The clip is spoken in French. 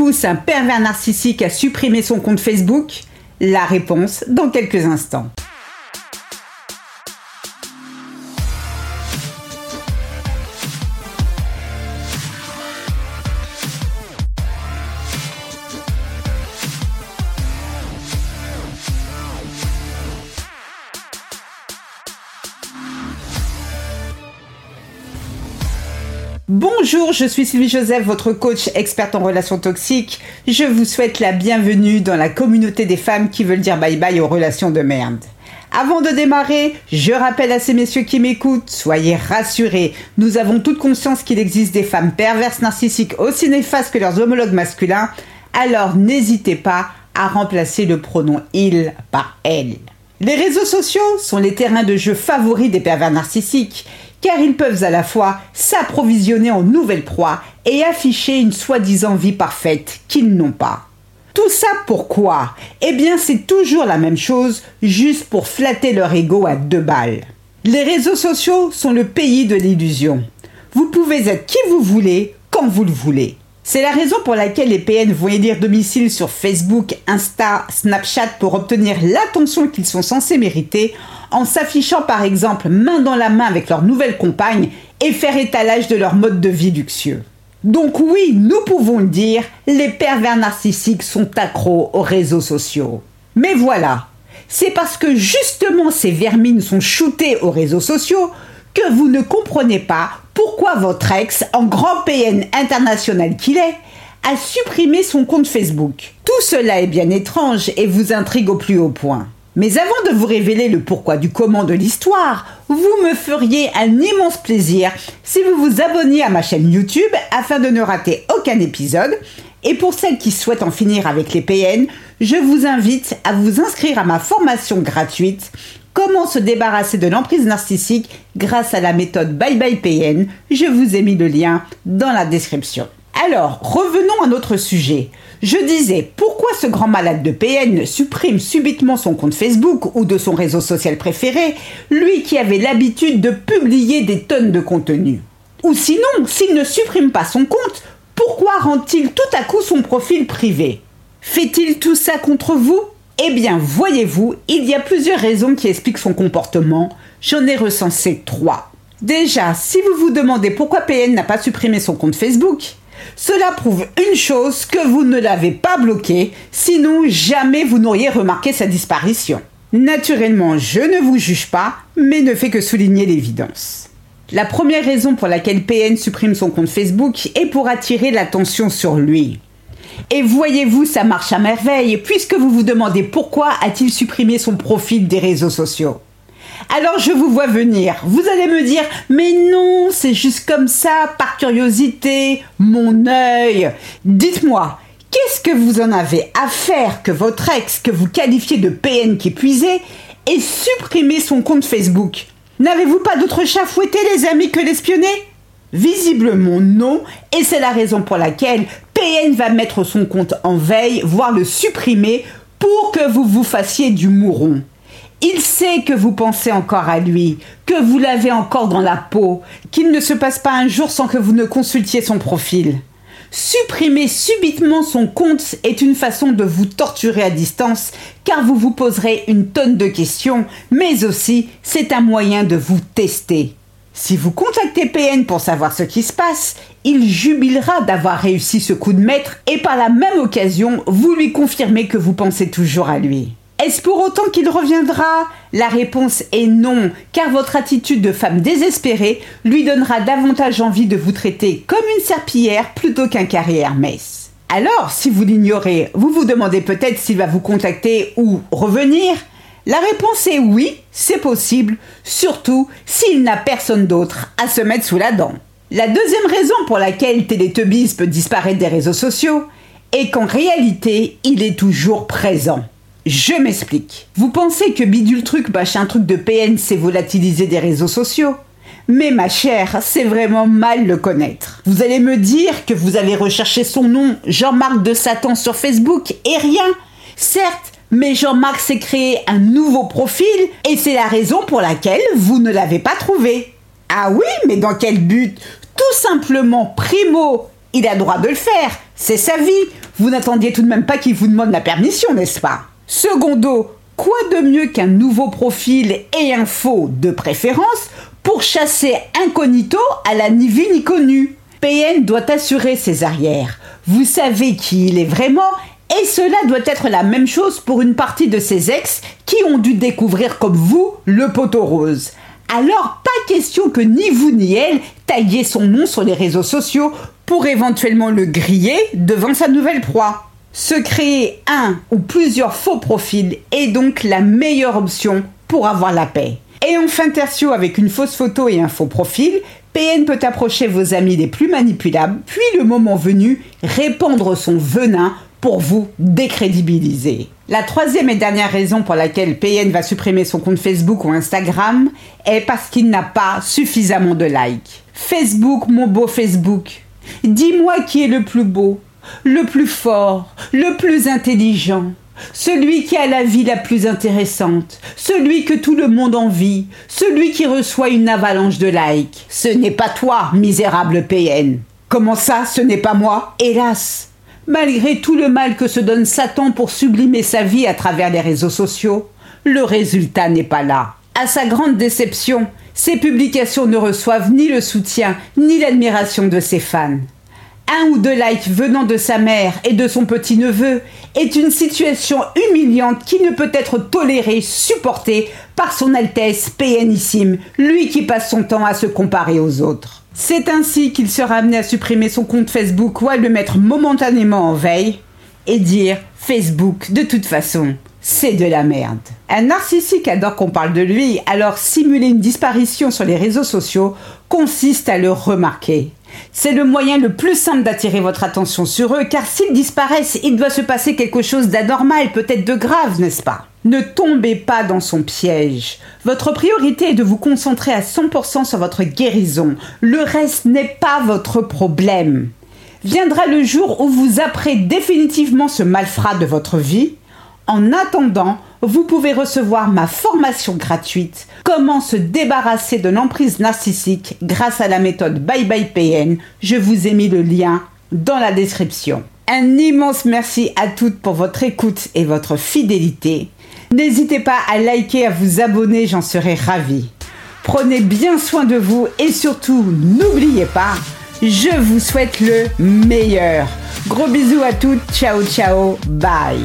pousse un pervers narcissique à supprimer son compte Facebook? La réponse dans quelques instants. Bonjour, je suis Sylvie Joseph, votre coach experte en relations toxiques. Je vous souhaite la bienvenue dans la communauté des femmes qui veulent dire bye bye aux relations de merde. Avant de démarrer, je rappelle à ces messieurs qui m'écoutent, soyez rassurés, nous avons toute conscience qu'il existe des femmes perverses narcissiques aussi néfastes que leurs homologues masculins, alors n'hésitez pas à remplacer le pronom il par elle. Les réseaux sociaux sont les terrains de jeu favoris des pervers narcissiques car ils peuvent à la fois s'approvisionner en nouvelles proies et afficher une soi-disant vie parfaite qu'ils n'ont pas. Tout ça pourquoi? Eh bien c'est toujours la même chose, juste pour flatter leur ego à deux balles. Les réseaux sociaux sont le pays de l'illusion. Vous pouvez être qui vous voulez, quand vous le voulez. C'est la raison pour laquelle les PN vont élire domicile sur Facebook, Insta, Snapchat pour obtenir l'attention qu'ils sont censés mériter en s'affichant par exemple main dans la main avec leur nouvelle compagne et faire étalage de leur mode de vie luxueux. Donc oui, nous pouvons le dire, les pervers narcissiques sont accros aux réseaux sociaux. Mais voilà, c'est parce que justement ces vermines sont shootées aux réseaux sociaux que vous ne comprenez pas pourquoi votre ex, en grand PN international qu'il est, a supprimé son compte Facebook. Tout cela est bien étrange et vous intrigue au plus haut point. Mais avant de vous révéler le pourquoi du comment de l'histoire, vous me feriez un immense plaisir si vous vous abonniez à ma chaîne YouTube afin de ne rater aucun épisode. Et pour celles qui souhaitent en finir avec les PN, je vous invite à vous inscrire à ma formation gratuite Comment se débarrasser de l'emprise narcissique grâce à la méthode Bye Bye PN. Je vous ai mis le lien dans la description. Alors, revenons à notre sujet. Je disais, pourquoi ce grand malade de PN supprime subitement son compte Facebook ou de son réseau social préféré, lui qui avait l'habitude de publier des tonnes de contenu? Ou sinon, s'il ne supprime pas son compte, pourquoi rend-il tout à coup son profil privé? Fait-il tout ça contre vous? Eh bien, voyez-vous, il y a plusieurs raisons qui expliquent son comportement. J'en ai recensé trois. Déjà, si vous vous demandez pourquoi PN n'a pas supprimé son compte Facebook, cela prouve une chose que vous ne l'avez pas bloqué, sinon jamais vous n'auriez remarqué sa disparition. Naturellement, je ne vous juge pas, mais ne fais que souligner l'évidence. La première raison pour laquelle PN supprime son compte Facebook est pour attirer l'attention sur lui. Et voyez-vous, ça marche à merveille, puisque vous vous demandez pourquoi a-t-il supprimé son profil des réseaux sociaux? Alors je vous vois venir. Vous allez me dire, mais non, c'est juste comme ça, par curiosité, mon œil. Dites-moi, qu'est-ce que vous en avez à faire que votre ex, que vous qualifiez de PN qui puisait, ait supprimé son compte Facebook? N'avez-vous pas d'autre chat fouetté, les amis, que l'espionner Visiblement non, et c'est la raison pour laquelle Va mettre son compte en veille, voire le supprimer, pour que vous vous fassiez du mouron. Il sait que vous pensez encore à lui, que vous l'avez encore dans la peau, qu'il ne se passe pas un jour sans que vous ne consultiez son profil. Supprimer subitement son compte est une façon de vous torturer à distance, car vous vous poserez une tonne de questions, mais aussi c'est un moyen de vous tester. Si vous contactez PN pour savoir ce qui se passe, il jubilera d'avoir réussi ce coup de maître et par la même occasion, vous lui confirmez que vous pensez toujours à lui. Est-ce pour autant qu'il reviendra? La réponse est non, car votre attitude de femme désespérée lui donnera davantage envie de vous traiter comme une serpillière plutôt qu'un carrière Hermès. Alors, si vous l'ignorez, vous vous demandez peut-être s'il va vous contacter ou revenir La réponse est oui, c'est possible, surtout s'il n'a personne d'autre à se mettre sous la dent. La deuxième raison pour laquelle Télétubbies peut disparaître des réseaux sociaux est qu'en réalité, il est toujours présent. Je m'explique. Vous pensez que bidule truc bâche un truc de PN c'est volatiliser des réseaux sociaux? Mais ma chère, c'est vraiment mal le connaître. Vous allez me dire que vous avez recherché son nom, Jean-Marc de Satan, sur Facebook, et rien. Certes, mais Jean-Marc s'est créé un nouveau profil, et c'est la raison pour laquelle vous ne l'avez pas trouvé. Ah oui, mais dans quel but? Tout simplement, primo, Il a droit de le faire, c'est sa vie. Vous n'attendiez tout de même pas qu'il vous demande la permission, n'est-ce pas? Secondo, quoi de mieux qu'un nouveau profil et un faux de préférence pour chasser incognito à la ni vue ni PN doit assurer ses arrières. Vous savez qui il est vraiment et cela doit être la même chose pour une partie de ses ex qui ont dû découvrir comme vous le poteau rose. Alors pas question que ni vous ni elle taguiez son nom sur les réseaux sociaux pour éventuellement le griller devant sa nouvelle proie. Se créer un ou plusieurs faux profils est donc la meilleure option pour avoir la paix. Et enfin tertio avec une fausse photo et un faux profil, PN peut approcher vos amis les plus manipulables, puis le moment venu, répandre son venin pour vous décrédibiliser. La troisième et dernière raison pour laquelle PN va supprimer son compte Facebook ou Instagram est parce qu'il n'a pas suffisamment de likes. Facebook, mon beau Facebook, dis-moi qui est le plus beau, le plus fort, le plus intelligent, celui qui a la vie la plus intéressante, celui que tout le monde envie, celui qui reçoit une avalanche de likes. Ce n'est pas toi, misérable PN. Comment ça, ce n'est pas moi? Hélas Malgré tout le mal que se donne Satan pour sublimer sa vie à travers les réseaux sociaux, le résultat n'est pas là. À sa grande déception, ses publications ne reçoivent ni le soutien ni l'admiration de ses fans un ou deux likes venant de sa mère et de son petit-neveu est une situation humiliante qui ne peut être tolérée, supportée par son Altesse pénissime, lui qui passe son temps à se comparer aux autres. C'est ainsi qu'il sera amené à supprimer son compte Facebook ou à le mettre momentanément en veille et dire Facebook, de toute façon, c'est de la merde. Un narcissique adore qu'on parle de lui, alors simuler une disparition sur les réseaux sociaux consiste à le remarquer. C'est le moyen le plus simple d'attirer votre attention sur eux, car s'ils disparaissent, il doit se passer quelque chose d'anormal, peut-être de grave, n'est-ce pas? Ne tombez pas dans son piège. Votre priorité est de vous concentrer à 100% sur votre guérison. Le reste n'est pas votre problème. Viendra le jour où vous apprêtez définitivement ce malfrat de votre vie. En attendant, vous pouvez recevoir ma formation gratuite Comment se débarrasser de l'emprise narcissique grâce à la méthode Bye Bye PN. Je vous ai mis le lien dans la description. Un immense merci à toutes pour votre écoute et votre fidélité. N'hésitez pas à liker, à vous abonner, j'en serai ravie. Prenez bien soin de vous et surtout, n'oubliez pas, je vous souhaite le meilleur. Gros bisous à toutes, ciao ciao, bye.